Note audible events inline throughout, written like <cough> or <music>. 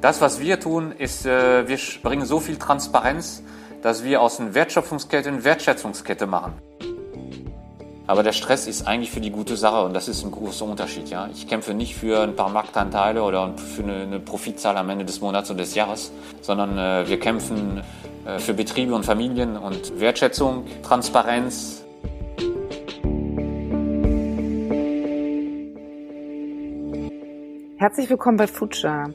Das, was wir tun, ist, äh, wir bringen so viel Transparenz, dass wir aus einer Wertschöpfungskette eine Wertschätzungskette machen. Aber der Stress ist eigentlich für die gute Sache und das ist ein großer Unterschied. Ja? Ich kämpfe nicht für ein paar Marktanteile oder für eine, eine Profitzahl am Ende des Monats und des Jahres, sondern äh, wir kämpfen äh, für Betriebe und Familien und Wertschätzung, Transparenz. Herzlich willkommen bei Future.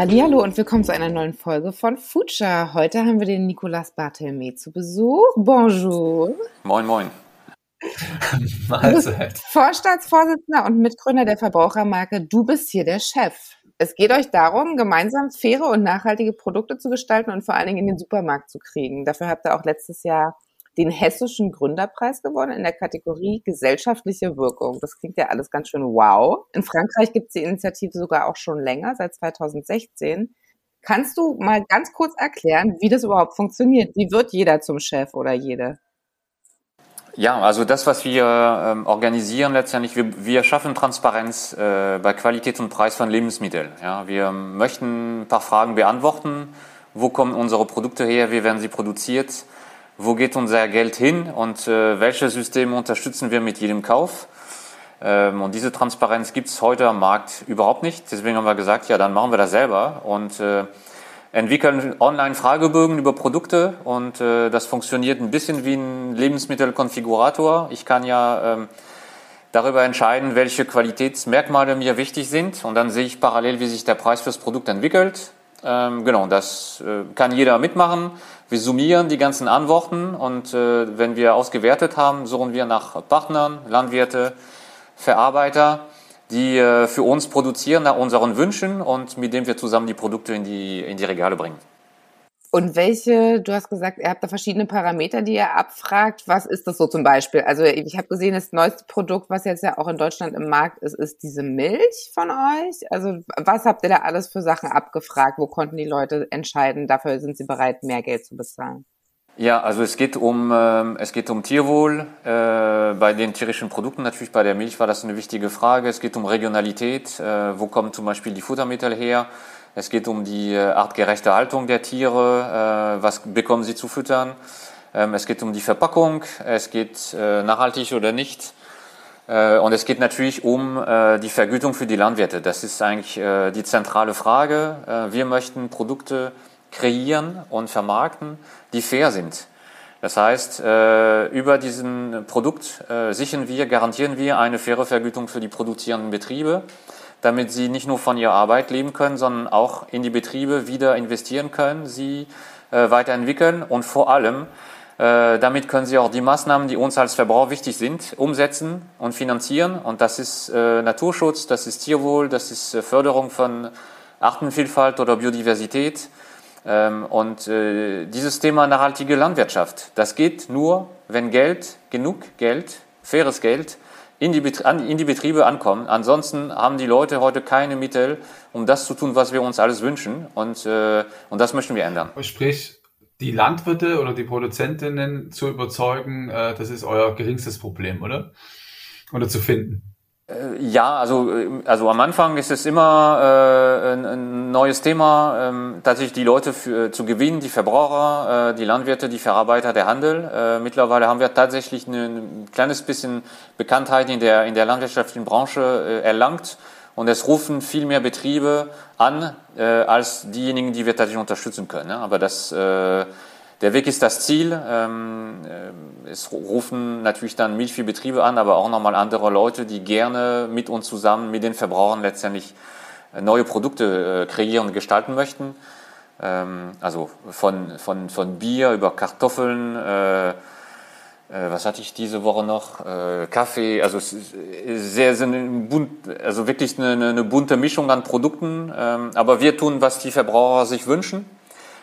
Hallo und willkommen zu einer neuen Folge von Future. Heute haben wir den Nicolas Barthelme zu Besuch. Bonjour. Moin, moin. <laughs> Mahlzeit. Vorstandsvorsitzender und Mitgründer der Verbrauchermarke Du bist hier der Chef. Es geht euch darum, gemeinsam faire und nachhaltige Produkte zu gestalten und vor allen Dingen in den Supermarkt zu kriegen. Dafür habt ihr auch letztes Jahr den Hessischen Gründerpreis gewonnen in der Kategorie gesellschaftliche Wirkung. Das klingt ja alles ganz schön wow. In Frankreich gibt es die Initiative sogar auch schon länger, seit 2016. Kannst du mal ganz kurz erklären, wie das überhaupt funktioniert? Wie wird jeder zum Chef oder jede? Ja, also das, was wir ähm, organisieren letztendlich, wir, wir schaffen Transparenz äh, bei Qualität und Preis von Lebensmitteln. Ja, wir möchten ein paar Fragen beantworten. Wo kommen unsere Produkte her? Wie werden sie produziert? Wo geht unser Geld hin und äh, welche Systeme unterstützen wir mit jedem Kauf. Ähm, und diese Transparenz gibt es heute am Markt überhaupt nicht. Deswegen haben wir gesagt, ja, dann machen wir das selber und äh, entwickeln Online-Fragebögen über Produkte und äh, das funktioniert ein bisschen wie ein Lebensmittelkonfigurator. Ich kann ja ähm, darüber entscheiden, welche Qualitätsmerkmale mir wichtig sind und dann sehe ich parallel, wie sich der Preis fürs Produkt entwickelt. Ähm, genau, das äh, kann jeder mitmachen. Wir summieren die ganzen Antworten und äh, wenn wir ausgewertet haben, suchen wir nach Partnern, Landwirte, Verarbeiter, die äh, für uns produzieren nach unseren Wünschen und mit denen wir zusammen die Produkte in die, in die Regale bringen. Und welche, du hast gesagt, ihr habt da verschiedene Parameter, die ihr abfragt. Was ist das so zum Beispiel? Also ich habe gesehen, das neueste Produkt, was jetzt ja auch in Deutschland im Markt ist, ist diese Milch von euch. Also was habt ihr da alles für Sachen abgefragt? Wo konnten die Leute entscheiden, dafür sind sie bereit, mehr Geld zu bezahlen? Ja, also es geht um äh, es geht um Tierwohl äh, bei den tierischen Produkten natürlich bei der Milch war das eine wichtige Frage. Es geht um Regionalität, äh, wo kommen zum Beispiel die Futtermittel her? Es geht um die äh, artgerechte Haltung der Tiere, äh, was bekommen sie zu füttern. Ähm, es geht um die Verpackung, es geht äh, nachhaltig oder nicht. Und es geht natürlich um die Vergütung für die Landwirte. Das ist eigentlich die zentrale Frage. Wir möchten Produkte kreieren und vermarkten, die fair sind. Das heißt, über diesen Produkt sichern wir, garantieren wir eine faire Vergütung für die produzierenden Betriebe damit sie nicht nur von ihrer Arbeit leben können, sondern auch in die Betriebe wieder investieren können, sie äh, weiterentwickeln und vor allem äh, damit können sie auch die Maßnahmen, die uns als Verbraucher wichtig sind, umsetzen und finanzieren. Und das ist äh, Naturschutz, das ist Tierwohl, das ist äh, Förderung von Artenvielfalt oder Biodiversität. Ähm, und äh, dieses Thema nachhaltige Landwirtschaft, das geht nur, wenn Geld, genug Geld, faires Geld, in die, in die Betriebe ankommen. Ansonsten haben die Leute heute keine Mittel, um das zu tun, was wir uns alles wünschen. Und, äh, und das möchten wir ändern. Sprich, die Landwirte oder die Produzentinnen zu überzeugen, äh, das ist euer geringstes Problem, oder? Oder zu finden? Äh, ja, also, äh, also am Anfang ist es immer äh, ein, ein neues Thema, ähm, tatsächlich die Leute für, zu gewinnen, die Verbraucher, äh, die Landwirte, die Verarbeiter, der Handel. Äh, mittlerweile haben wir tatsächlich ein, ein kleines bisschen Bekanntheit in der, in der landwirtschaftlichen Branche äh, erlangt und es rufen viel mehr Betriebe an, äh, als diejenigen, die wir tatsächlich unterstützen können. Ne? Aber das äh, der Weg ist das Ziel. Ähm, äh, es rufen natürlich dann Milchviehbetriebe an, aber auch nochmal andere Leute, die gerne mit uns zusammen, mit den Verbrauchern letztendlich äh, neue Produkte äh, kreieren und gestalten möchten. Ähm, also von, von, von Bier über Kartoffeln, was hatte ich diese Woche noch? Kaffee, also sehr, sehr bunt, also wirklich eine, eine bunte Mischung an Produkten. Ähm, aber wir tun, was die Verbraucher sich wünschen.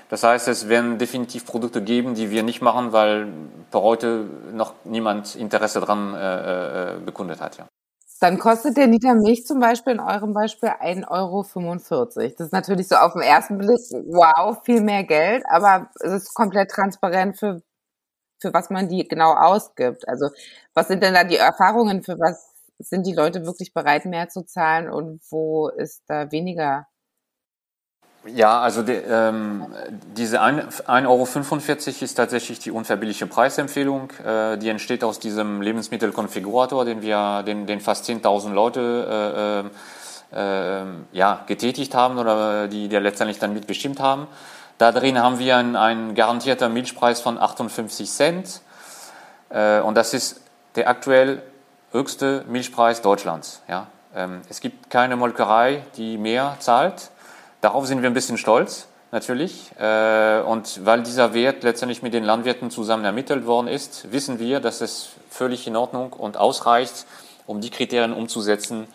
Das heißt, es werden definitiv Produkte geben, die wir nicht machen, weil heute noch niemand Interesse daran äh, äh, bekundet hat. Ja. Dann kostet der Liter Milch zum Beispiel in eurem Beispiel 1,45 Euro. Das ist natürlich so auf den ersten Blick, wow, viel mehr Geld, aber es ist komplett transparent für, für was man die genau ausgibt. Also was sind denn da die Erfahrungen, für was sind die Leute wirklich bereit, mehr zu zahlen und wo ist da weniger ja, also die, ähm, diese 1,45 Euro ist tatsächlich die unverbindliche Preisempfehlung. Äh, die entsteht aus diesem Lebensmittelkonfigurator, den wir, den, den fast 10.000 Leute äh, äh, ja, getätigt haben oder die, die letztendlich dann mitbestimmt haben. Da drin haben wir einen, einen garantierten Milchpreis von 58 Cent. Äh, und das ist der aktuell höchste Milchpreis Deutschlands. Ja? Ähm, es gibt keine Molkerei, die mehr zahlt. Darauf sind wir ein bisschen stolz, natürlich. Äh, und weil dieser Wert letztendlich mit den Landwirten zusammen ermittelt worden ist, wissen wir, dass es völlig in Ordnung und ausreicht, um die Kriterien umzusetzen,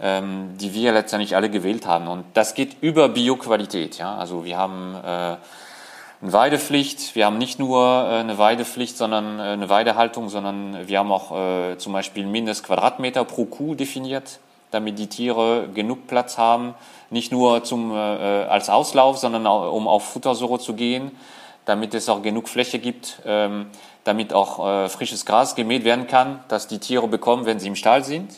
ähm, die wir letztendlich alle gewählt haben. Und das geht über Bioqualität. Ja? Also wir haben äh, eine Weidepflicht. Wir haben nicht nur äh, eine Weidepflicht, sondern eine Weidehaltung, sondern wir haben auch zum Beispiel Mindestquadratmeter pro Kuh definiert damit die Tiere genug Platz haben, nicht nur zum, äh, als Auslauf, sondern auch, um auf Futtersuche zu gehen, damit es auch genug Fläche gibt, ähm, damit auch äh, frisches Gras gemäht werden kann, das die Tiere bekommen, wenn sie im Stall sind.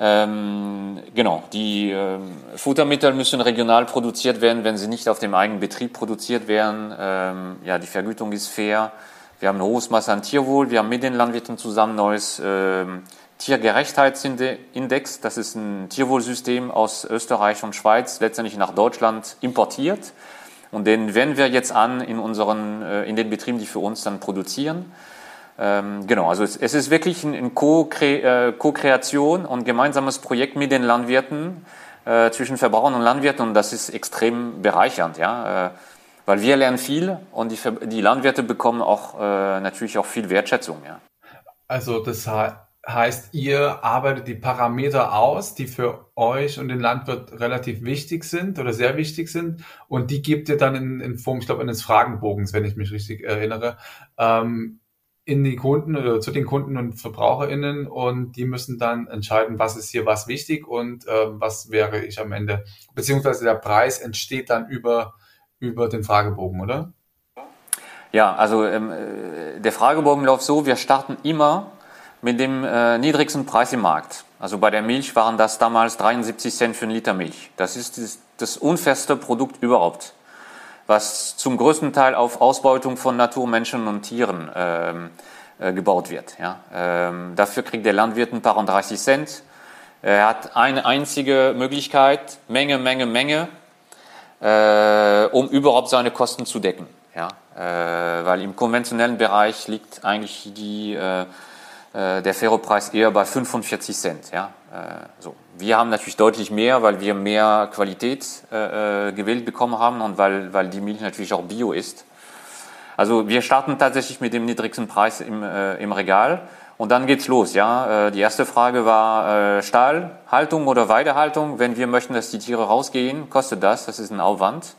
Ähm, genau, die ähm, Futtermittel müssen regional produziert werden, wenn sie nicht auf dem eigenen Betrieb produziert werden. Ähm, ja, die Vergütung ist fair. Wir haben ein hohes Maß an Tierwohl. Wir haben mit den Landwirten zusammen neues ähm, Tiergerechtheitsindex, das ist ein Tierwohlsystem aus Österreich und Schweiz, letztendlich nach Deutschland importiert. Und den wenden wir jetzt an in, unseren, äh, in den Betrieben, die für uns dann produzieren. Ähm, genau, also es, ist wirklich eine äh, Co-Kreation und gemeinsames Projekt mit den Landwirten, äh, zwischen Verbrauchern und Landwirten und das ist extrem bereichernd, ja, weil wir lernen viel und die, Landwirte bekommen auch natürlich auch viel Wertschätzung, ja. Also das Heißt, ihr arbeitet die Parameter aus, die für euch und den Landwirt relativ wichtig sind oder sehr wichtig sind. Und die gebt ihr dann in, in Form, ich glaube, eines Fragenbogens, wenn ich mich richtig erinnere, ähm, in die Kunden oder zu den Kunden und VerbraucherInnen. Und die müssen dann entscheiden, was ist hier was wichtig und äh, was wäre ich am Ende, beziehungsweise der Preis entsteht dann über, über den Fragebogen, oder? Ja, also ähm, äh, der Fragebogen läuft so, wir starten immer mit dem äh, niedrigsten Preis im Markt. Also bei der Milch waren das damals 73 Cent für einen Liter Milch. Das ist das, das unfairste Produkt überhaupt, was zum größten Teil auf Ausbeutung von Natur, Menschen und Tieren ähm, äh, gebaut wird. Ja. Ähm, dafür kriegt der Landwirt ein paar und 30 Cent. Er hat eine einzige Möglichkeit, Menge, Menge, Menge, äh, um überhaupt seine Kosten zu decken. Ja. Äh, weil im konventionellen Bereich liegt eigentlich die äh, der Ferropreis eher bei 45 Cent. Ja? Äh, so. Wir haben natürlich deutlich mehr, weil wir mehr Qualität äh, äh, gewählt bekommen haben und weil, weil die Milch natürlich auch bio ist. Also wir starten tatsächlich mit dem niedrigsten Preis im, äh, im Regal und dann geht's los. Ja? Die erste Frage war Stahlhaltung oder Weidehaltung. Wenn wir möchten, dass die Tiere rausgehen, kostet das. Das ist ein Aufwand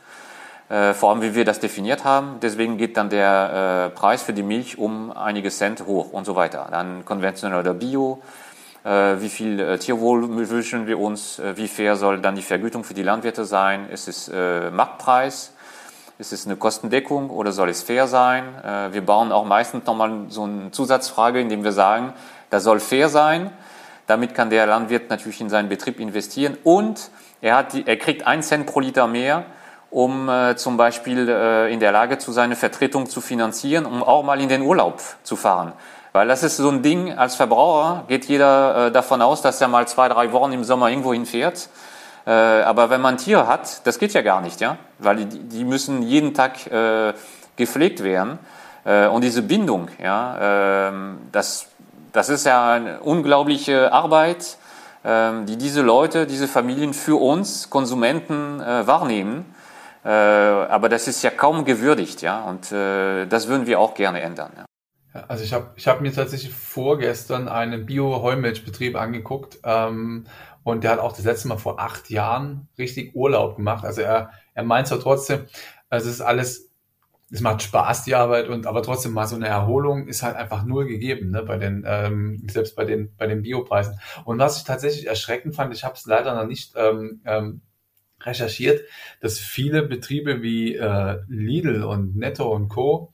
vor allem wie wir das definiert haben. Deswegen geht dann der äh, Preis für die Milch um einige Cent hoch und so weiter. Dann konventionell oder Bio, äh, wie viel äh, Tierwohl wünschen wir uns, äh, wie fair soll dann die Vergütung für die Landwirte sein, ist es äh, Marktpreis, ist es eine Kostendeckung oder soll es fair sein? Äh, wir bauen auch meistens nochmal so eine Zusatzfrage, indem wir sagen, das soll fair sein. Damit kann der Landwirt natürlich in seinen Betrieb investieren und er, hat die, er kriegt einen Cent pro Liter mehr, um äh, zum Beispiel äh, in der Lage zu sein, eine Vertretung zu finanzieren, um auch mal in den Urlaub zu fahren. Weil das ist so ein Ding, als Verbraucher geht jeder äh, davon aus, dass er mal zwei, drei Wochen im Sommer irgendwo hinfährt. Äh, aber wenn man Tiere hat, das geht ja gar nicht, ja, weil die, die müssen jeden Tag äh, gepflegt werden. Äh, und diese Bindung, ja, äh, das, das ist ja eine unglaubliche Arbeit, äh, die diese Leute, diese Familien für uns Konsumenten äh, wahrnehmen. Äh, aber das ist ja kaum gewürdigt, ja, und äh, das würden wir auch gerne ändern. Ja. Also ich habe ich hab mir tatsächlich vorgestern einen Bio-Heumilchbetrieb angeguckt ähm, und der hat auch das letzte Mal vor acht Jahren richtig Urlaub gemacht. Also er, er meint zwar trotzdem, es ist alles, es macht Spaß, die Arbeit, und aber trotzdem mal so eine Erholung ist halt einfach null gegeben, ne, bei den, ähm, selbst bei den, bei den Biopreisen. Und was ich tatsächlich erschreckend fand, ich habe es leider noch nicht ähm, ähm, recherchiert, dass viele Betriebe wie äh, Lidl und Netto und Co.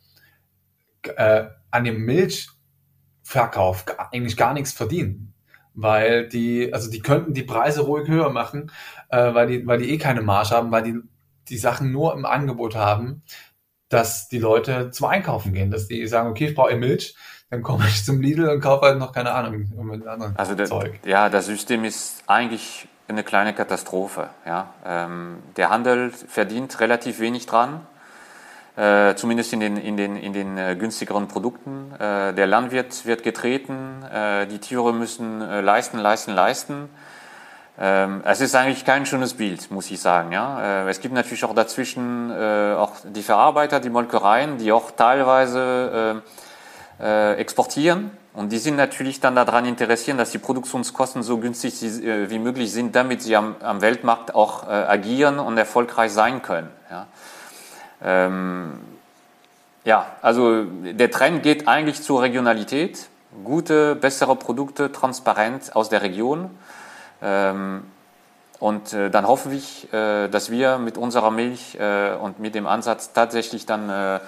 Äh, an dem Milchverkauf eigentlich gar nichts verdienen. Weil die, also die könnten die Preise ruhig höher machen, äh, weil, die, weil die eh keine Marge haben, weil die die Sachen nur im Angebot haben, dass die Leute zum Einkaufen gehen, dass die sagen, okay, ich brauche Milch, dann komme ich zum Lidl und kaufe halt noch keine Ahnung mit anderen also der, Zeug. Ja, das System ist eigentlich eine kleine Katastrophe. Ja. Ähm, der Handel verdient relativ wenig dran, äh, zumindest in den, in den, in den äh, günstigeren Produkten. Äh, der Landwirt wird getreten, äh, die Tiere müssen äh, leisten, leisten, leisten. Ähm, es ist eigentlich kein schönes Bild, muss ich sagen. Ja. Äh, es gibt natürlich auch dazwischen auch die Verarbeiter, die Molkereien, die auch teilweise exportieren und die sind natürlich dann daran interessiert, dass die Produktionskosten so günstig äh, wie möglich sind, damit sie am, am Weltmarkt auch äh, agieren und erfolgreich sein können. Ja. Ähm, ja, also der Trend geht eigentlich zur Regionalität. Gute, bessere Produkte, transparent aus der Region. Ähm, und äh, dann hoffe ich, äh, dass wir mit unserer Milch äh, und mit dem Ansatz tatsächlich dann äh,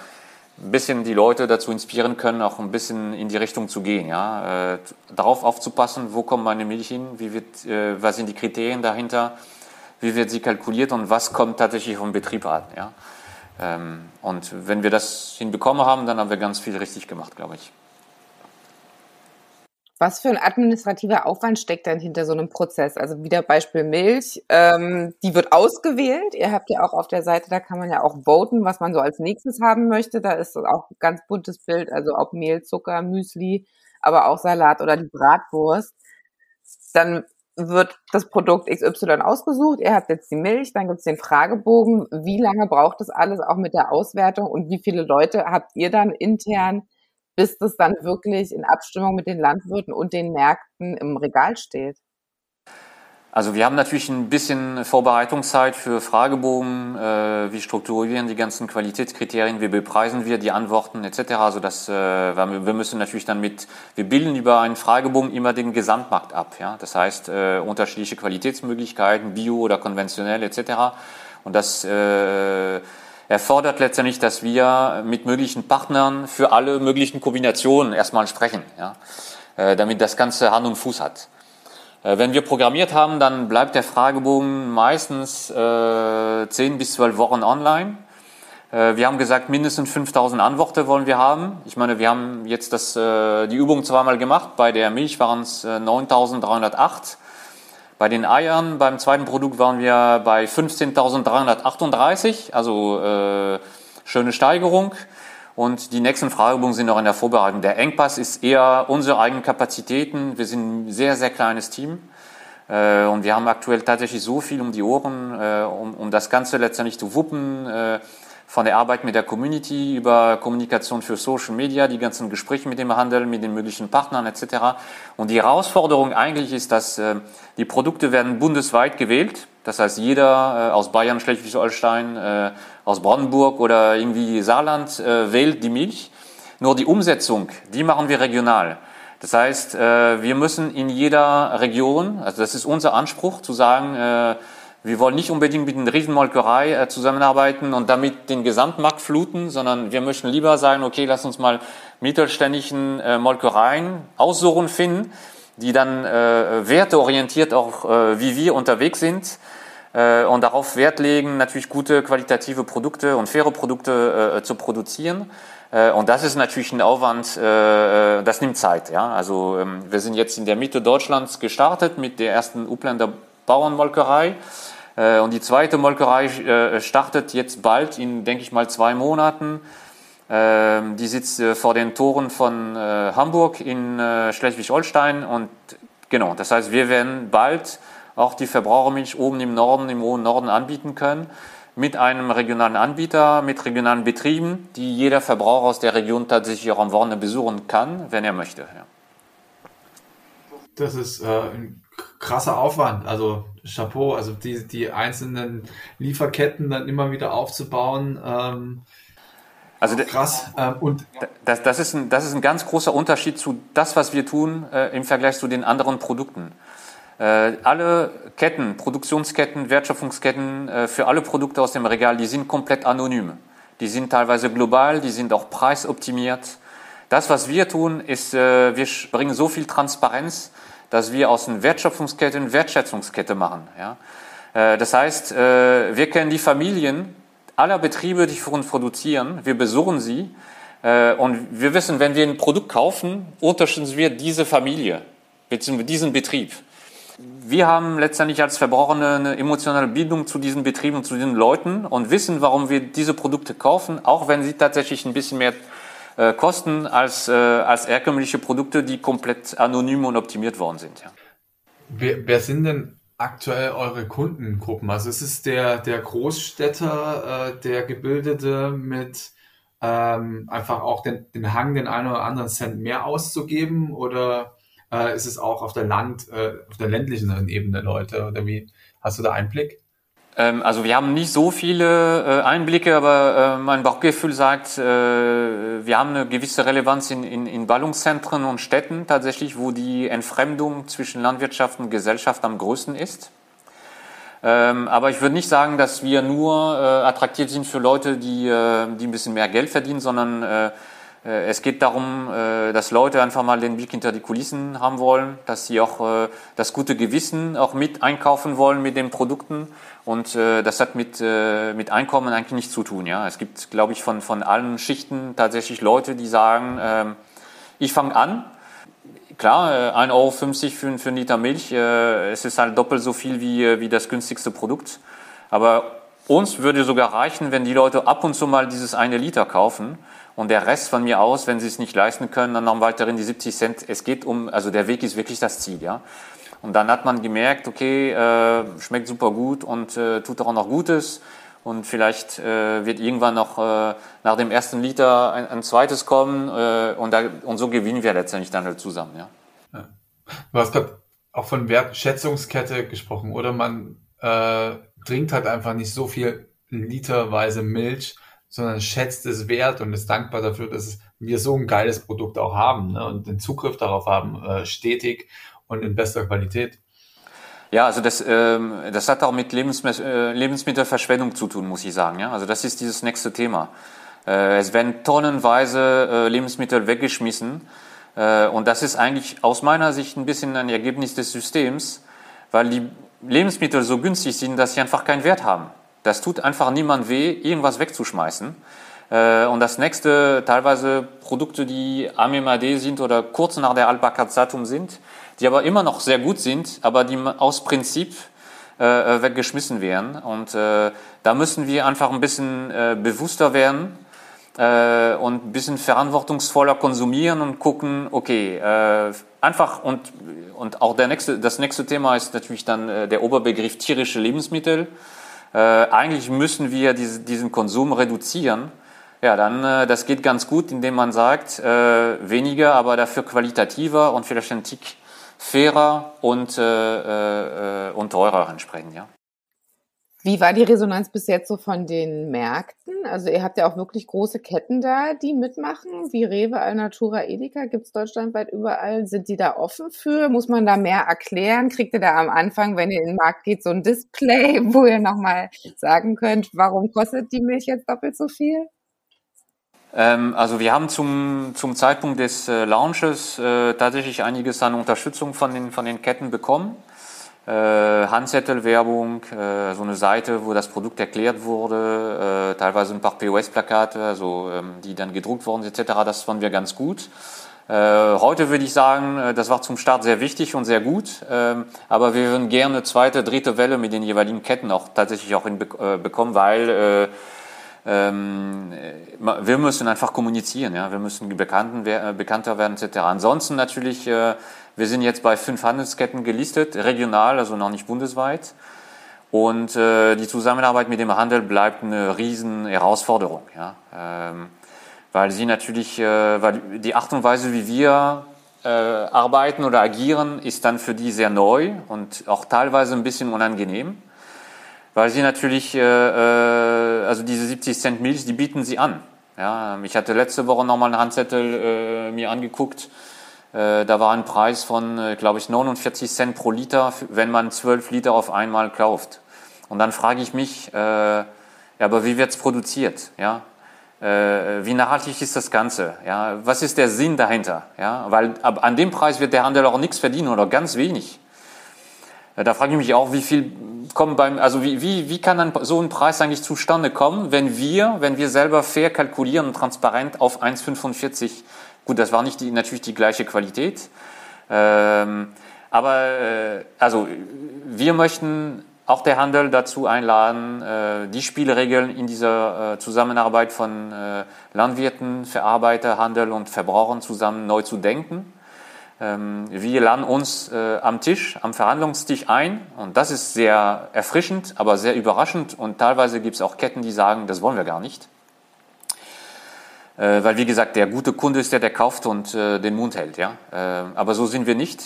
ein bisschen die Leute dazu inspirieren können, auch ein bisschen in die Richtung zu gehen. Ja? Äh, darauf aufzupassen, wo kommt meine Milch hin, wie wird, äh, was sind die Kriterien dahinter, wie wird sie kalkuliert und was kommt tatsächlich vom Betrieb an. Ja? Ähm, und wenn wir das hinbekommen haben, dann haben wir ganz viel richtig gemacht, glaube ich. Was für ein administrativer Aufwand steckt denn hinter so einem Prozess? Also wieder Beispiel Milch, ähm, die wird ausgewählt. Ihr habt ja auch auf der Seite, da kann man ja auch voten, was man so als nächstes haben möchte. Da ist auch ein ganz buntes Bild, also ob Mehl, Zucker, Müsli, aber auch Salat oder die Bratwurst. Dann wird das Produkt XY ausgesucht. Ihr habt jetzt die Milch, dann gibt's den Fragebogen. Wie lange braucht das alles auch mit der Auswertung und wie viele Leute habt ihr dann intern? Bis das dann wirklich in Abstimmung mit den Landwirten und den Märkten im Regal steht? Also wir haben natürlich ein bisschen Vorbereitungszeit für Fragebogen, äh, wie strukturieren die ganzen Qualitätskriterien, wie bepreisen wir die Antworten etc. Also das, äh, wir müssen natürlich dann mit, wir bilden über einen Fragebogen immer den Gesamtmarkt ab. Ja? Das heißt äh, unterschiedliche Qualitätsmöglichkeiten, bio oder konventionell etc. Und das äh, erfordert letztendlich, dass wir mit möglichen Partnern für alle möglichen Kombinationen erstmal sprechen, ja, äh, damit das Ganze Hand und Fuß hat. Äh, wenn wir programmiert haben, dann bleibt der Fragebogen meistens äh, 10 bis 12 Wochen online. Äh, wir haben gesagt, mindestens 5000 Antworten wollen wir haben. Ich meine, wir haben jetzt das, äh, die Übung zweimal gemacht. Bei der Milch waren es 9308. Bei den Eiern, beim zweiten Produkt waren wir bei 15.338, also äh, schöne Steigerung. Und die nächsten Fragebogen sind noch in der Vorbereitung. Der Engpass ist eher unsere eigenen Kapazitäten. Wir sind ein sehr, sehr kleines Team. Äh, und wir haben aktuell tatsächlich so viel um die Ohren, äh, um, um das Ganze letztendlich zu wuppen. Äh, von der Arbeit mit der Community über Kommunikation für Social Media, die ganzen Gespräche mit dem Handel, mit den möglichen Partnern etc. Und die Herausforderung eigentlich ist, dass äh, die Produkte werden bundesweit gewählt. Das heißt, jeder äh, aus Bayern, Schleswig-Holstein, äh, aus Brandenburg oder irgendwie Saarland äh, wählt die Milch. Nur die Umsetzung, die machen wir regional. Das heißt, äh, wir müssen in jeder Region, also das ist unser Anspruch, zu sagen, äh, wir wollen nicht unbedingt mit einer Riesenmolkerei äh, zusammenarbeiten und damit den Gesamtmarkt fluten, sondern wir möchten lieber sagen, okay, lass uns mal mittelständischen äh, Molkereien aussuchen, finden, die dann äh, werteorientiert auch äh, wie wir unterwegs sind äh, und darauf Wert legen, natürlich gute qualitative Produkte und faire Produkte äh, zu produzieren. Äh, und das ist natürlich ein Aufwand, äh, äh, das nimmt Zeit. Ja? Also ähm, wir sind jetzt in der Mitte Deutschlands gestartet mit der ersten Upländer Bauernmolkerei. Äh, und die zweite Molkerei äh, startet jetzt bald in, denke ich mal, zwei Monaten. Ähm, die sitzt äh, vor den Toren von Hamburg in Schleswig-Holstein. Und genau, das heißt, wir werden bald auch die Verbrauchermilch oben im Norden, im hohen Norden anbieten können mit einem regionalen Anbieter, mit regionalen Betrieben, die jeder Verbraucher aus der Region tatsächlich auch am Wochenende besuchen kann, wenn er möchte. Ja. Das ist äh, ein krasser Aufwand. Also Chapeau, also die, die einzelnen Lieferketten dann immer wieder aufzubauen. Ähm, also krass. Ähm, und das, das, ist ein, das ist ein ganz großer Unterschied zu das, was wir tun äh, im Vergleich zu den anderen Produkten. Äh, alle Ketten, Produktionsketten, Wertschöpfungsketten äh, für alle Produkte aus dem Regal, die sind komplett anonym. Die sind teilweise global, die sind auch preisoptimiert. Das, was wir tun, ist, äh, wir bringen so viel Transparenz, dass wir aus einer Wertschöpfungskette Wertschätzungskette machen. Ja? Äh, das heißt, äh, wir kennen die Familien aller Betriebe, die für uns produzieren. Wir besuchen sie äh, und wir wissen, wenn wir ein Produkt kaufen, unterstützen wir diese Familie bzw. diesen Betrieb. Wir haben letztendlich als Verbraucher eine emotionale Bindung zu diesen Betrieben und zu diesen Leuten und wissen, warum wir diese Produkte kaufen, auch wenn sie tatsächlich ein bisschen mehr äh, kosten als, äh, als herkömmliche Produkte, die komplett anonym und optimiert worden sind. Ja. Wer, wer sind denn aktuell eure Kundengruppen? Also ist es der, der Großstädter, äh, der Gebildete mit ähm, einfach auch den, den Hang, den einen oder anderen Cent mehr auszugeben oder äh, ist es auch auf der Land, äh, auf der ländlichen Ebene Leute oder wie hast du da Einblick? Ähm, also wir haben nicht so viele äh, Einblicke, aber äh, mein Bauchgefühl sagt, äh, wir haben eine gewisse Relevanz in, in, in Ballungszentren und Städten tatsächlich, wo die Entfremdung zwischen Landwirtschaft und Gesellschaft am größten ist. Ähm, aber ich würde nicht sagen, dass wir nur attraktiv sind für Leute, die, die ein bisschen mehr Geld verdienen, sondern es geht darum, dass Leute einfach mal den Blick hinter die Kulissen haben wollen, dass sie auch das gute Gewissen auch mit einkaufen wollen mit den Produkten. Und das hat mit, mit Einkommen eigentlich nichts zu tun. Ja? Es gibt, glaube ich, von, von allen Schichten tatsächlich Leute, die sagen, ähm, ich fange an. Klar, 1,50 Euro für, für einen Liter Milch, es ist halt doppelt so viel wie, wie das günstigste Produkt. Aber uns würde sogar reichen, wenn die Leute ab und zu mal dieses eine Liter kaufen und der Rest von mir aus, wenn sie es nicht leisten können, dann noch weiterhin die 70 Cent. Es geht um, also der Weg ist wirklich das Ziel, ja. Und dann hat man gemerkt, okay, äh, schmeckt super gut und äh, tut auch noch Gutes. Und vielleicht äh, wird irgendwann noch äh, nach dem ersten Liter ein, ein zweites kommen. Äh, und, da, und so gewinnen wir letztendlich dann halt zusammen. Ja. Du hast gerade auch von Wertschätzungskette gesprochen. Oder man äh, trinkt halt einfach nicht so viel literweise Milch, sondern schätzt es wert und ist dankbar dafür, dass wir so ein geiles Produkt auch haben ne? und den Zugriff darauf haben, äh, stetig und in bester Qualität. Ja, also das, ähm, das hat auch mit Lebensme äh, Lebensmittelverschwendung zu tun, muss ich sagen. Ja? Also das ist dieses nächste Thema. Äh, es werden tonnenweise äh, Lebensmittel weggeschmissen äh, und das ist eigentlich aus meiner Sicht ein bisschen ein Ergebnis des Systems, weil die Lebensmittel so günstig sind, dass sie einfach keinen Wert haben. Das tut einfach niemand weh, irgendwas wegzuschmeißen. Äh, und das nächste, teilweise Produkte, die am MAD sind oder kurz nach der Alpaka-Datum sind, die aber immer noch sehr gut sind, aber die aus Prinzip äh, äh, weggeschmissen werden. Und äh, da müssen wir einfach ein bisschen äh, bewusster werden äh, und ein bisschen verantwortungsvoller konsumieren und gucken, okay, äh, einfach und, und auch der nächste, das nächste Thema ist natürlich dann äh, der Oberbegriff tierische Lebensmittel äh, eigentlich müssen wir diese, diesen Konsum reduzieren. Ja, dann äh, das geht ganz gut, indem man sagt, äh, weniger, aber dafür qualitativer und vielleicht ein Tick fairer und, äh, äh, und teurer entsprechend, ja. Wie war die Resonanz bis jetzt so von den Märkten? Also ihr habt ja auch wirklich große Ketten da, die mitmachen, wie Rewe, Alnatura, Edeka. Gibt es deutschlandweit überall? Sind die da offen für? Muss man da mehr erklären? Kriegt ihr da am Anfang, wenn ihr in den Markt geht, so ein Display, <laughs> wo ihr nochmal sagen könnt, warum kostet die Milch jetzt doppelt so viel? Ähm, also wir haben zum, zum Zeitpunkt des äh, Launches äh, tatsächlich einiges an Unterstützung von den, von den Ketten bekommen äh, Handzettelwerbung, äh, so eine Seite, wo das Produkt erklärt wurde, äh, teilweise ein paar POS-Plakate, also ähm, die dann gedruckt wurden etc. Das fanden wir ganz gut. Äh, heute würde ich sagen, äh, das war zum Start sehr wichtig und sehr gut, ähm, aber wir würden gerne zweite, dritte Welle mit den jeweiligen Ketten auch tatsächlich auch hinbekommen, weil ähm, wir müssen einfach kommunizieren, ja, wir müssen bekannten, bekannter werden etc. Ansonsten natürlich äh, wir sind jetzt bei fünf Handelsketten gelistet, regional, also noch nicht bundesweit. Und äh, die Zusammenarbeit mit dem Handel bleibt eine riesen Herausforderung, ja? Ähm, weil sie natürlich, äh, weil die Art und Weise, wie wir äh, arbeiten oder agieren, ist dann für die sehr neu und auch teilweise ein bisschen unangenehm, weil sie natürlich, äh, äh also diese 70 Cent Milch, die bieten sie an. Ja, ich hatte letzte Woche nochmal einen Handzettel äh, mir angeguckt. Äh, da war ein Preis von, äh, glaube ich, 49 Cent pro Liter, wenn man 12 Liter auf einmal kauft. Und dann frage ich mich, äh, ja, aber wie wird es produziert? Ja? Äh, wie nachhaltig ist das Ganze? Ja? Was ist der Sinn dahinter? Ja? Weil ab, an dem Preis wird der Handel auch nichts verdienen oder ganz wenig. Da frage ich mich auch, wie viel kommen beim, also wie, wie, wie kann dann so ein Preis eigentlich zustande kommen, wenn wir, wenn wir selber fair kalkulieren und transparent auf 1,45, gut, das war nicht die, natürlich die gleiche Qualität, ähm, aber äh, also wir möchten auch der Handel dazu einladen, äh, die Spielregeln in dieser äh, Zusammenarbeit von äh, Landwirten, Verarbeiter, Handel und Verbrauchern zusammen neu zu denken. Ähm, wir laden uns am Tisch, am Verhandlungstisch ein und das ist sehr erfrischend, aber sehr überraschend und teilweise gibt es auch Ketten, die sagen, das wollen wir gar nicht. Weil wie gesagt, der gute Kunde ist der, der kauft und den Mund hält. Ja? Aber so sind wir nicht.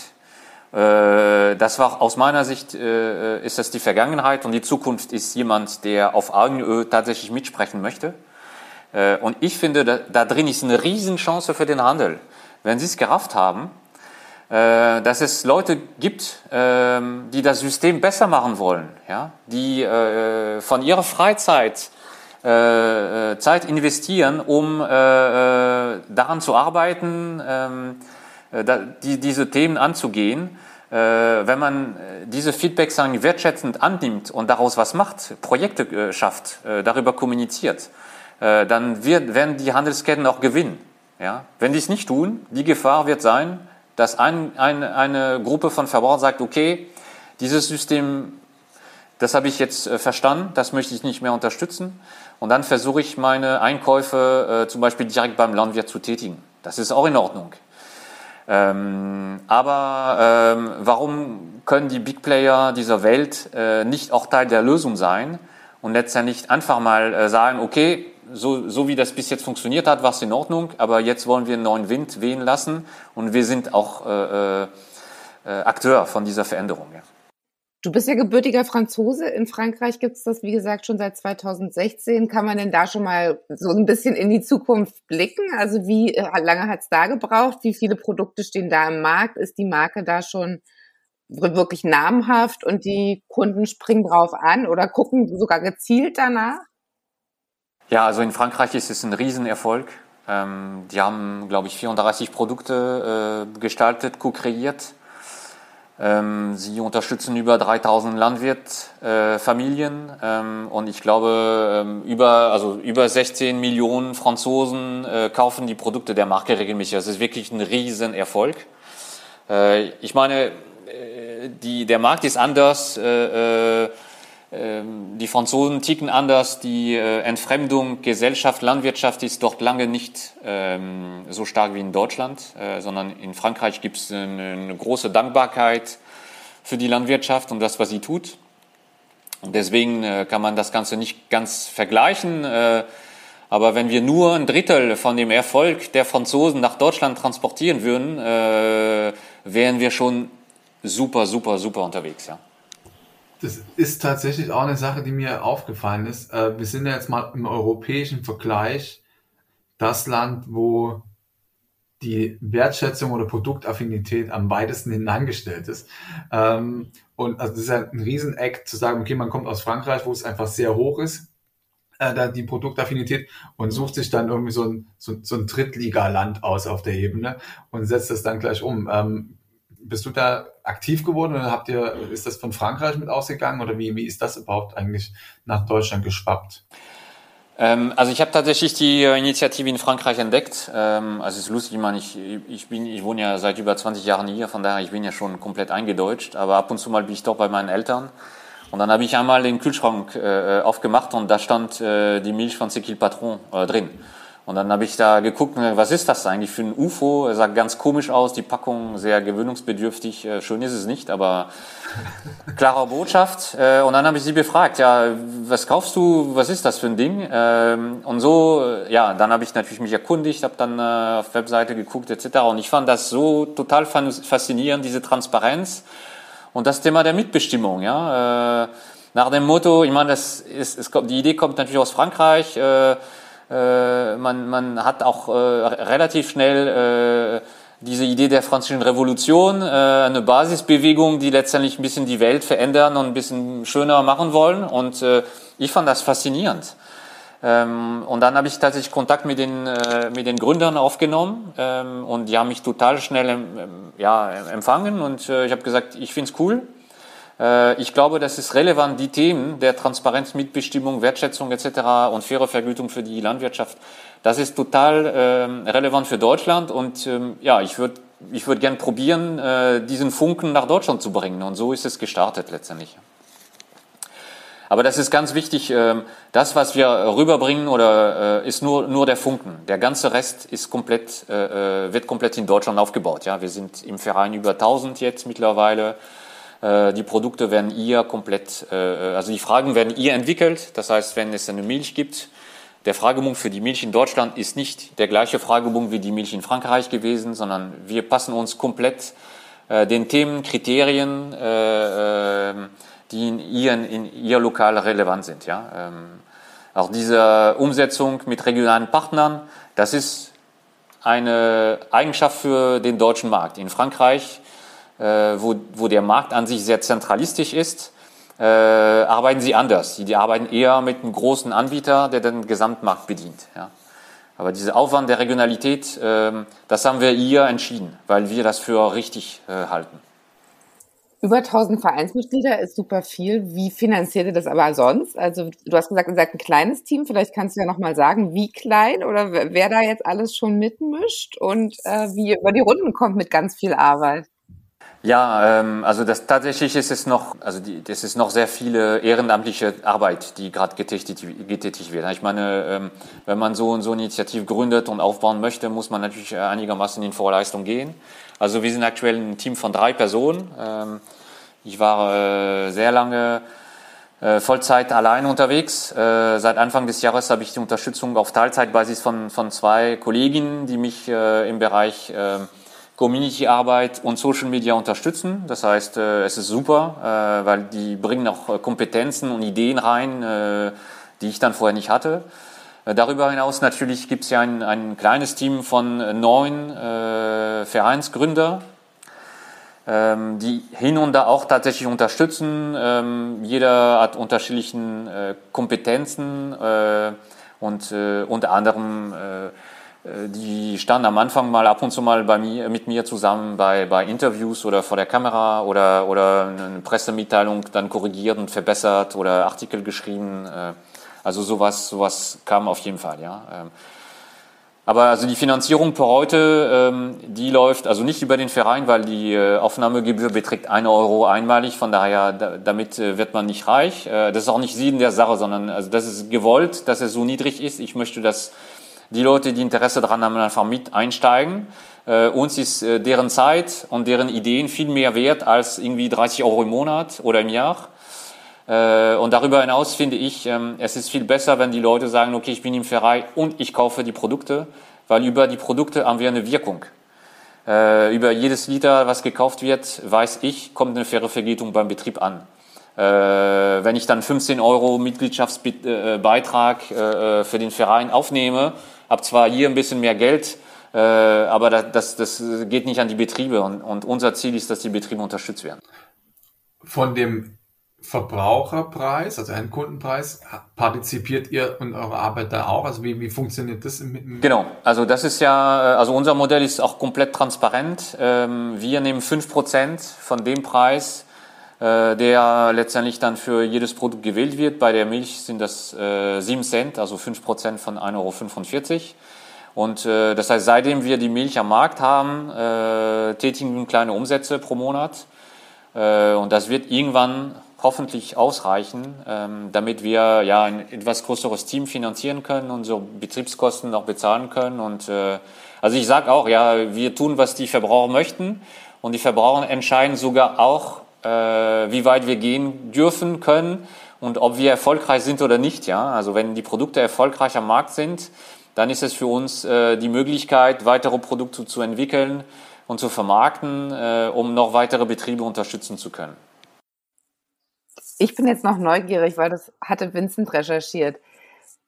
Äh, das war aus meiner Sicht äh, ist das die Vergangenheit und die Zukunft ist jemand, der auf Augenhöhe tatsächlich mitsprechen möchte. Äh, und ich finde, da drin ist eine Riesenchance für den Handel. Wenn Sie es gerafft haben, dass es Leute gibt, ähm, die das System besser machen wollen, ja, die von ihrer Freizeit Zeit investieren, um daran zu arbeiten, ähm, die, diese Themen anzugehen äh, wenn man äh, diese Feedbacks wertschätzend annimmt und daraus was macht, Projekte äh, schafft, darüber kommuniziert, dann wird, werden die Handelsketten auch gewinnen. Ja? Wenn die es nicht tun, die Gefahr wird sein, dass ein, ein, eine Gruppe von Verbrauchern sagt, okay, dieses System, das habe ich jetzt verstanden, das möchte ich nicht mehr unterstützen. Und dann versuche ich meine Einkäufe äh, zum Beispiel direkt beim Landwirt zu tätigen. Das ist auch in Ordnung. Ähm, aber ähm, warum können die Big Player dieser Welt äh, nicht auch Teil der Lösung sein und letztendlich einfach mal äh, sagen, okay, so, so wie das bis jetzt funktioniert hat, war es in Ordnung, aber jetzt wollen wir einen neuen Wind wehen lassen und wir sind auch äh, äh, äh Akteur von dieser Veränderung. Ja. Du bist ja gebürtiger Franzose. In Frankreich gibt es das, wie gesagt, schon seit 2016. Kann man denn da schon mal so ein bisschen in die Zukunft blicken? Also wie äh, lange hat es da gebraucht? Wie viele Produkte stehen da im Markt? Ist die Marke da schon wirklich namhaft und die Kunden springen drauf an oder gucken sogar gezielt danach? Ja, also in Frankreich ist es ein Riesenerfolg. Ähm, die haben, glaube ich, 34 Produkte äh, gestaltet, co-kreiert ähm, sie unterstützen über 3000 Landwirtfamilien äh, ähm, und ich glaube, ähm, über, also über 16 Millionen Franzosen äh, kaufen die Produkte der Marke regelmäßig. Das ist wirklich ein Riesenerfolg. Äh, ich meine, äh, die, der Markt ist anders. Äh, äh, ähm, die Franzosen ticken anders, die äh, Entfremdung Gesellschaft, Landwirtschaft ist dort lange nicht ähm, so stark wie in Deutschland, äh, sondern in Frankreich gibt es eine, eine, große Dankbarkeit für die Landwirtschaft und das, was sie tut. Und deswegen äh, kann man das Ganze nicht ganz vergleichen. Äh, aber wenn wir nur ein Drittel von dem Erfolg der Franzosen nach Deutschland transportieren würden, äh, wären wir schon super, super, super unterwegs. Ja. Das ist tatsächlich auch eine Sache, die mir aufgefallen ist. Äh, wir sind ja jetzt mal im europäischen Vergleich das Land, wo die Wertschätzung oder Produktaffinität am weitesten hineingestellt ist. Ähm, und also das ist ja ein Rieseneck zu sagen, okay, man kommt aus Frankreich, wo es einfach sehr hoch ist, äh, die Produktaffinität und sucht sich dann irgendwie so ein, so, ein Drittligaland aus auf der Ebene und setzt das dann gleich um. Ähm, bist du da aktiv geworden oder habt ihr, ist das von Frankreich mit ausgegangen oder wie, wie ist das überhaupt eigentlich nach Deutschland geschwappt? Ähm, also ich habe tatsächlich die äh, Initiative in Frankreich entdeckt. Ähm, also es ist lustig, ich meine, ich, ich, bin, ich wohne ja seit über 20 Jahren hier, von daher ich bin ja schon komplett eingedeutscht, aber ab und zu mal bin ich doch bei meinen Eltern. Und dann habe ich einmal den Kühlschrank äh, aufgemacht und da stand äh, die Milch von Sequil Patron äh, drin. Und dann habe ich da geguckt, was ist das eigentlich für ein UFO? Er sah ganz komisch aus, die Packung sehr gewöhnungsbedürftig. Äh, schön ist es nicht, aber <laughs> klare Botschaft. Äh, und dann habe ich sie befragt, ja, was kaufst du? Was ist das für ein Ding? Ähm, und so, äh, ja, dann habe ich natürlich mich erkundigt, habe dann auf Webseite geguckt etc. Und ich fand das so total faszinierend, diese Transparenz und das Thema der Mitbestimmung. Ja, nach dem Motto, ich meine, das ist, es kommt, die Idee kommt natürlich aus Frankreich. Äh, man, man hat auch äh, relativ schnell äh, diese Idee der französischen Revolution, äh, eine Basisbewegung, die letztendlich ein bisschen die Welt verändern und ein bisschen schöner machen wollen. Und äh, ich fand das faszinierend. Ähm, und dann habe ich tatsächlich Kontakt mit den, äh, mit den Gründern aufgenommen ähm, und die haben mich total schnell ähm, ja, empfangen und äh, ich habe gesagt, ich finde es cool. Äh, ich glaube, das ist relevant, die Themen der Transparenz, Mitbestimmung, Wertschätzung etc. und faire Vergütung für die Landwirtschaft, das ist total ähm, relevant für Deutschland und ähm, ja, ich würde ich würde gern probieren, äh, diesen Funken nach Deutschland zu bringen und so ist es gestartet letztendlich. Aber das ist ganz wichtig. Ähm, das, was wir rüberbringen, oder äh, ist nur nur der Funken. Der ganze Rest ist komplett wird komplett in Deutschland aufgebaut. Ja, wir sind im Verein über 1000 jetzt mittlerweile. Äh, die Produkte werden ihr komplett, äh, also die Fragen werden ihr entwickelt. Das heißt, wenn es eine Milch gibt, der Fragebogen für die Milch in Deutschland ist nicht der gleiche Fragebogen wie die Milch in Frankreich gewesen, sondern wir passen uns komplett äh, den Themen, Kriterien, die in ihr, in ihr lokal relevant sind. Ähm, auch diese Umsetzung mit regionalen Partnern, das ist eine Eigenschaft für den deutschen Markt. In Frankreich wo, wo der Markt an sich sehr zentralistisch ist, äh, arbeiten sie anders. Die, die arbeiten eher mit einem großen Anbieter, der den Gesamtmarkt bedient. Ja. Aber dieser Aufwand der Regionalität, äh, das haben wir hier entschieden, weil wir das für richtig äh, halten. Über 1000 Vereinsmitglieder ist super viel. Wie finanziert ihr das aber sonst? Also du hast gesagt, ihr seid ein kleines Team. Vielleicht kannst du ja noch mal sagen, wie klein oder wer da jetzt alles schon mitmischt und äh, wie ihr über die Runden kommt mit ganz viel Arbeit. Ja, ähm, also das tatsächlich ist es noch, also die, das ist noch sehr viele ehrenamtliche Arbeit, die gerade getätigt, getätigt wird. Ich meine, ähm, wenn man so und so eine Initiative gründet und aufbauen möchte, muss man natürlich einigermaßen in Vorleistung gehen. Also wir sind aktuell ein Team von drei Personen. Ähm, ich war äh, sehr lange äh, Vollzeit allein unterwegs. Äh, seit Anfang des Jahres habe ich die Unterstützung auf Teilzeitbasis von, von zwei Kolleginnen, die mich äh, im Bereich äh, Community-Arbeit und Social Media unterstützen. Das heißt, äh, es ist super, äh, weil die bringen auch äh, Kompetenzen und Ideen rein, die ich dann vorher nicht hatte. Darüber hinaus natürlich gibt es ja ein, ein kleines Team von neun äh, Vereinsgründer, ähm, die hin und da auch tatsächlich unterstützen. Ähm, jeder hat unterschiedlichen äh, Kompetenzen äh, und unter anderem die standen am Anfang mal ab und zu mal bei mir, mit mir zusammen bei, bei Interviews oder vor der Kamera oder, oder eine Pressemitteilung dann korrigiert und verbessert oder Artikel geschrieben. Äh, also sowas, sowas kam auf jeden Fall, ja. Ähm, aber also die Finanzierung per heute, ähm, die läuft also nicht über den Verein, weil die äh, Aufnahmegebühr beträgt 1 Euro einmalig. Von daher, damit wird man nicht reich. Das ist auch nicht Sinn der Sache, sondern also das ist gewollt, dass es so niedrig ist. Ich möchte, dass die Leute, die Interesse daran haben, einfach mit einsteigen. Äh, uns ist äh, deren Zeit und deren Ideen viel mehr wert als irgendwie 30 Euro im Monat oder im Jahr. Äh, und darüber hinaus finde ich, ähm, es ist viel besser, wenn die Leute sagen, okay, ich bin im Verein und ich kaufe die Produkte, weil über die Produkte haben wir eine Wirkung. Äh, über jedes Liter, was gekauft wird, weiß ich, kommt eine faire Vergütung beim Betrieb an. Äh, wenn ich dann 15 Euro Mitgliedschaftsbeitrag äh, für den Verein aufnehme, habe zwar hier ein bisschen mehr Geld, äh, aber das, das geht nicht an die Betriebe und, und unser Ziel ist, dass die Betriebe unterstützt werden. Von dem Verbraucherpreis, also Endkundenpreis, partizipiert ihr und eure Arbeit da auch? Also wie, wie funktioniert das? Genau, also das ist ja, also unser Modell ist auch komplett transparent. Ähm, wir nehmen fünf Prozent von dem Preis, äh, der letztendlich dann für jedes Produkt gewählt wird. Bei der Milch sind das äh, 7 Cent, also 5 Prozent von 1,45 Euro. Und äh, das heißt, seitdem wir die Milch am Markt haben, äh, tätigen wir kleine Umsätze pro Monat. Äh, und das wird irgendwann hoffentlich ausreichen, ähm, damit wir ja ein etwas größeres Team finanzieren können, unsere Betriebskosten auch bezahlen können. Und äh, also ich sage auch, ja, wir tun, was die Verbraucher möchten und die Verbraucher entscheiden sogar auch, äh, wie weit wir gehen dürfen können und ob wir erfolgreich sind oder nicht. Ja, also wenn die Produkte erfolgreich am Markt sind, dann ist es für uns äh, die Möglichkeit, weitere Produkte zu entwickeln und zu vermarkten, äh, um noch weitere Betriebe unterstützen zu können. Ich bin jetzt noch neugierig, weil das hatte Vincent recherchiert.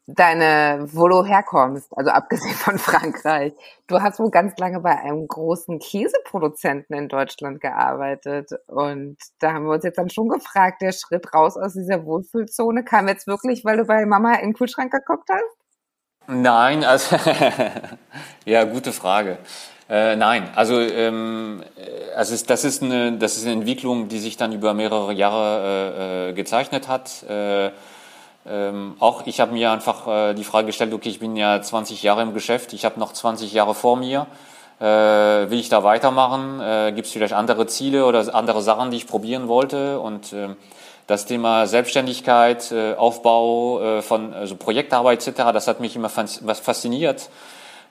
Deine, wo du herkommst, also abgesehen von Frankreich. Du hast wohl ganz lange bei einem großen Käseproduzenten in Deutschland gearbeitet. Und da haben wir uns jetzt dann schon gefragt, der Schritt raus aus dieser Wohlfühlzone kam jetzt wirklich, weil du bei Mama in den Kühlschrank geguckt hast? Nein, also, <laughs> ja, gute Frage. Äh, nein, also, ähm, äh, also das, ist eine, das ist eine Entwicklung, die sich dann über mehrere Jahre äh, äh gezeichnet hat. Äh, ähm, auch ich habe mir einfach äh, die Frage gestellt, okay, ich bin ja 20 Jahre im Geschäft, ich habe noch 20 Jahre vor mir. Äh, will ich da weitermachen? Äh, Gibt es vielleicht andere Ziele oder andere Sachen, die ich probieren wollte? Und äh, das Thema Selbstständigkeit, äh, Aufbau äh, von also Projektarbeit etc., das hat mich immer fasziniert.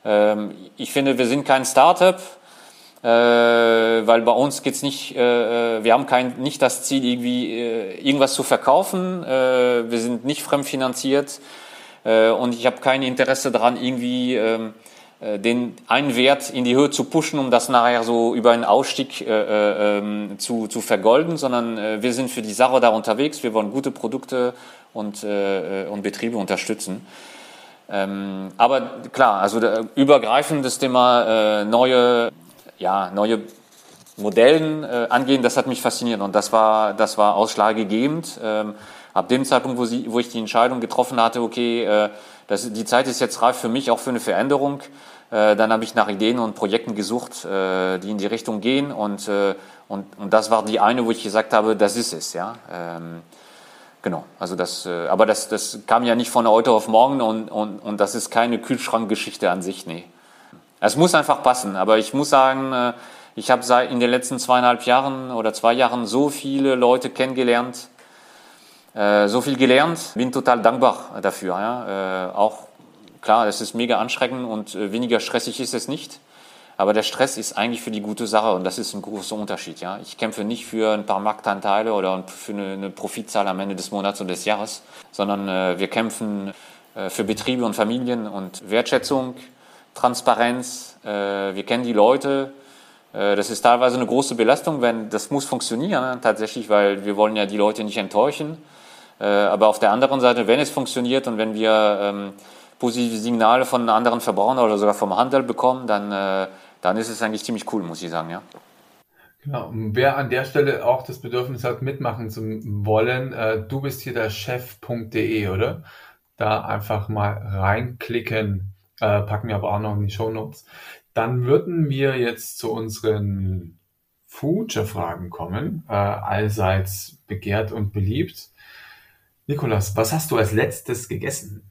Ähm, ich finde, wir sind kein Startup, äh, weil bei uns geht's nicht, äh, äh, wir haben kein, nicht das Ziel, irgendwie äh, irgendwas zu verkaufen. Äh, wir sind nicht fremdfinanziert äh, und ich habe kein Interesse daran, irgendwie ähm, äh, den einen Wert in die Höhe zu pushen, um das nachher so über einen Ausstieg äh, äh, ähm, zu, zu vergolden, sondern wir sind für die Sache da unterwegs. Wir wollen gute Produkte und, und Betriebe unterstützen. Ähm, aber klar, also übergreifend das Thema äh, neue, ja, neue Modellen äh, angehen, das hat mich fasziniert und das war, das war ausschlaggebend. Ähm, ab dem Zeitpunkt, wo, sie, wo ich die Entscheidung getroffen hatte, okay, äh, das, die Zeit ist jetzt reif für mich, auch für eine Veränderung, äh, dann habe ich nach Ideen und Projekten gesucht, äh, die in die Richtung gehen und, äh, und, und das war die eine, wo ich gesagt habe, das ist es, ja. Ähm, Genau, also das, äh, aber das, das kam ja nicht von heute auf morgen und, und, und das ist keine Kühlschrankgeschichte an sich, nee. Es muss einfach passen, aber ich muss sagen, äh, ich habe in den letzten zweieinhalb Jahren oder zwei Jahren so viele Leute kennengelernt, äh, so viel gelernt, bin total dankbar dafür. Ja. Auch klar, es ist mega anstrengend und weniger stressig ist es nicht. Aber der Stress ist eigentlich für die gute Sache und das ist ein großer Unterschied. Ja? Ich kämpfe nicht für ein paar Marktanteile oder für eine, Profitzahl am Ende des Monats und des Jahres, sondern äh, wir kämpfen äh, für Betriebe und Familien und Wertschätzung, Transparenz. Äh, wir kennen die Leute. Äh, das ist teilweise eine große Belastung, wenn das muss funktionieren tatsächlich, weil wir wollen ja die Leute nicht enttäuschen. Äh, aber auf der anderen Seite, wenn es funktioniert und wenn wir ähm, positive Signale von anderen Verbrauchern oder sogar vom Handel bekommen, dann äh, dann ist es eigentlich ziemlich cool, muss ich sagen, ja. Genau. Und wer an der Stelle auch das Bedürfnis hat, mitmachen zu wollen, äh, du bist hier der Chef.de, oder? Da einfach mal reinklicken, äh, packen wir aber auch noch in die Show Notes. Dann würden wir jetzt zu unseren Future-Fragen kommen, äh, allseits begehrt und beliebt. Nikolas, was hast du als letztes gegessen?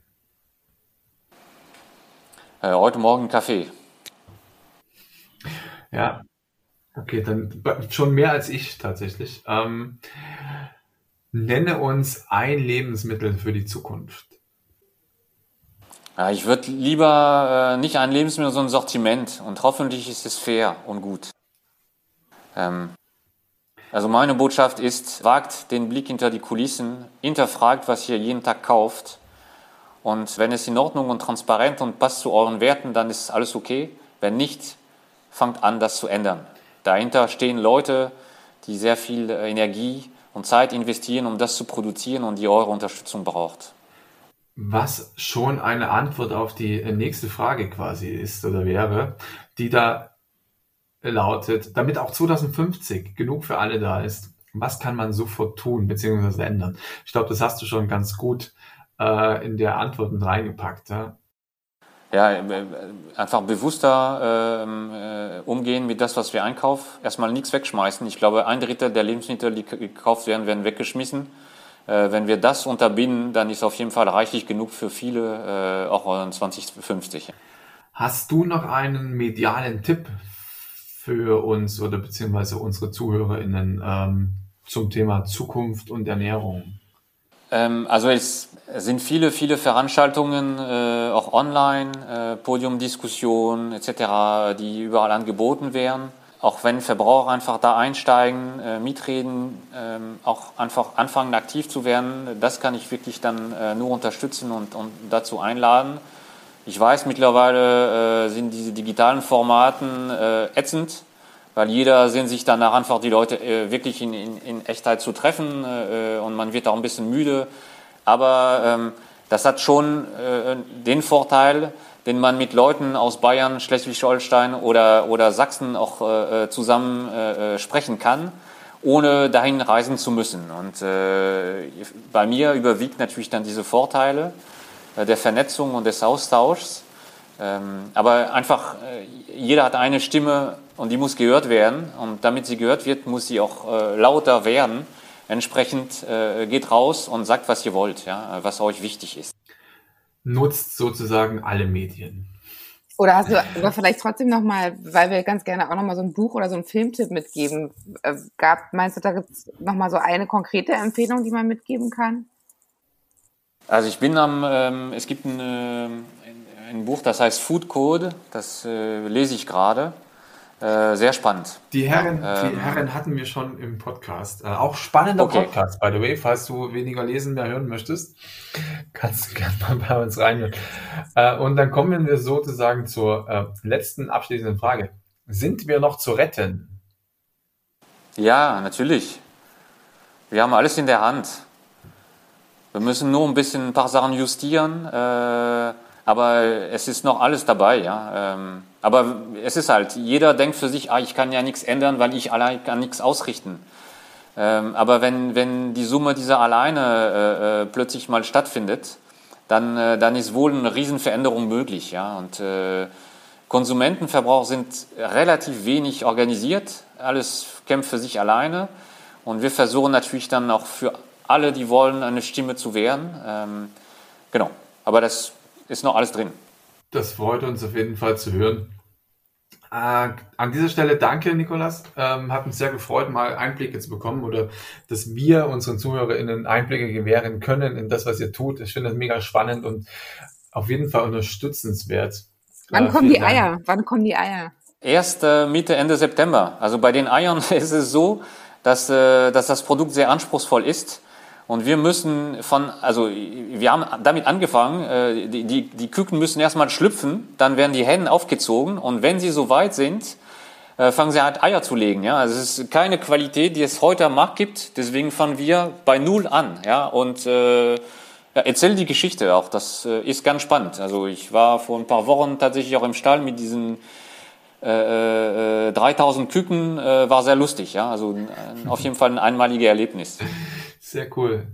Äh, heute Morgen Kaffee. Ja, okay, dann schon mehr als ich tatsächlich. Ähm, nenne uns ein Lebensmittel für die Zukunft. Ja, ich würde lieber äh, nicht ein Lebensmittel, sondern ein Sortiment. Und hoffentlich ist es fair und gut. Ähm, also meine Botschaft ist, wagt den Blick hinter die Kulissen, hinterfragt, was ihr jeden Tag kauft. Und wenn es in Ordnung und transparent und passt zu euren Werten, dann ist alles okay. Wenn nicht, fangt an, das zu ändern. Dahinter stehen Leute, die sehr viel äh, Energie und Zeit investieren, um das zu produzieren und die eure Unterstützung braucht. Was schon eine Antwort auf die nächste Frage quasi ist oder wäre, die da lautet, damit auch 2050 genug für alle da ist, was kann man sofort tun bzw. ändern? Ich glaube, das hast du schon ganz gut äh, in der Antwort mit reingepackt. Ja? ja, einfach bewusster ähm, äh, umgehen mit das, was wir einkaufen. Erstmal nichts wegschmeißen. Ich glaube, ein Drittel der Lebensmittel, die gekauft werden, werden weggeschmissen. Äh, wenn wir das unterbinden, dann ist auf jeden Fall reichlich genug für viele, äh, auch in 2050. Hast du noch einen medialen Tipp für uns oder beziehungsweise unsere ZuhörerInnen, ähm, zum Thema Zukunft und Ernährung? Ähm, also es sind viele, viele Veranstaltungen, äh, auch online, äh, Podiumdiskussionen etc., die überall angeboten werden. Auch wenn Verbraucher einfach da einsteigen, äh, mitreden, ähm, auch einfach anfangen aktiv zu werden, das kann ich wirklich dann äh, nur unterstützen und, und dazu einladen. Ich weiß, mittlerweile äh, sind diese digitalen Formaten äh, ätzend weil jeder sehnt sich danach einfach, die Leute äh, wirklich in, in, in, Echtheit zu treffen äh, und man wird auch ein bisschen müde. Aber ähm, das hat schon den Vorteil, den man mit Leuten aus Bayern, Schleswig-Holstein oder, oder Sachsen auch äh, äh, zusammen äh, sprechen kann, ohne dahin reisen zu müssen. Und bei mir überwiegt natürlich dann diese Vorteile der Vernetzung und des Austauschs. Ähm, aber einfach, jeder hat eine Stimme und die muss gehört werden. Und damit sie gehört wird, muss sie auch äh, lauter werden. Entsprechend äh, geht raus und sagt, was ihr wollt, ja, was euch wichtig ist. Nutzt sozusagen alle Medien. Oder hast du aber vielleicht trotzdem nochmal, weil wir ganz gerne auch nochmal so ein Buch oder so einen Filmtipp mitgeben, äh, gab, meinst du, da gibt es nochmal so eine konkrete Empfehlung, die man mitgeben kann? Also ich bin am, ähm, es gibt ein, äh, ein, Buch, das heißt Food Code, das äh, lese ich gerade. Äh, sehr spannend. Die Herren, ähm, die Herren hatten wir schon im Podcast. Äh, auch spannender okay. Podcast, by the way. Falls du weniger lesen, mehr hören möchtest, kannst du gerne mal bei uns reinhören. Äh, und dann kommen wir sozusagen zur äh, letzten abschließenden Frage. Sind wir noch zu retten? Ja, natürlich. Wir haben alles in der Hand. Wir müssen nur ein bisschen ein paar Sachen justieren, äh, aber es ist noch alles dabei. Ja. Ähm, aber es ist halt, jeder denkt für sich, ah, ich kann ja nichts ändern, weil ich allein kann nichts ausrichten. Ähm, aber wenn, wenn die Summe dieser alleine äh, äh, plötzlich mal stattfindet, dann, äh, dann ist wohl eine Riesenveränderung möglich. Ja? Und Konsumentenverbrauch sind relativ wenig organisiert, alles kämpft für sich alleine. Und wir versuchen natürlich dann auch für alle, die wollen, eine Stimme zu wehren. Ähm, genau, aber das ist noch alles drin. Das freut uns auf jeden Fall zu hören. Äh, an dieser Stelle danke, Nikolas. Ähm, hat uns sehr gefreut, mal Einblicke zu bekommen oder dass wir unseren ZuhörerInnen Einblicke gewähren können in das, was ihr tut. Ich finde das mega spannend und auf jeden Fall unterstützenswert. Wann äh, kommen die Dank. Eier? Wann kommen die Eier? Erst äh, Mitte, Ende September. Also bei den Eiern <laughs> ist es so, dass, äh, dass das Produkt sehr anspruchsvoll ist. Und wir müssen von, also wir haben damit angefangen, äh, die, die, die Küken müssen erstmal schlüpfen, dann werden die Hennen aufgezogen und wenn sie so weit sind, äh, fangen sie halt Eier zu legen. Ja? Also es ist keine Qualität, die es heute am Markt gibt, deswegen fangen wir bei Null an. Ja? Und äh, ja, erzähl die Geschichte auch, das äh, ist ganz spannend. Also ich war vor ein paar Wochen tatsächlich auch im Stall mit diesen äh, äh, 3000 Küken, äh, war sehr lustig. Ja? Also auf jeden Fall ein einmaliges Erlebnis. Sehr cool.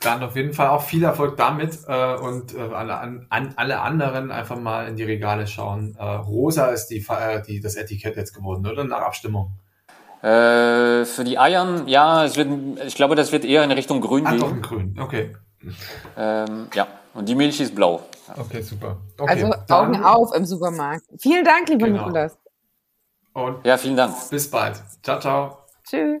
Dann auf jeden Fall auch viel Erfolg damit äh, und äh, alle, an, alle anderen einfach mal in die Regale schauen. Äh, rosa ist die, äh, die, das Etikett jetzt geworden, oder? Nach Abstimmung. Äh, für die Eiern, ja, es wird, ich glaube, das wird eher in Richtung grün Ach, gehen. Doch, in grün, okay. Ähm, ja, und die Milch ist blau. Okay, super. Okay, also Augen dann, auf im Supermarkt. Vielen Dank, lieber genau. Nikolas. Und ja, vielen Dank. Bis bald. Ciao, ciao. Tschüss.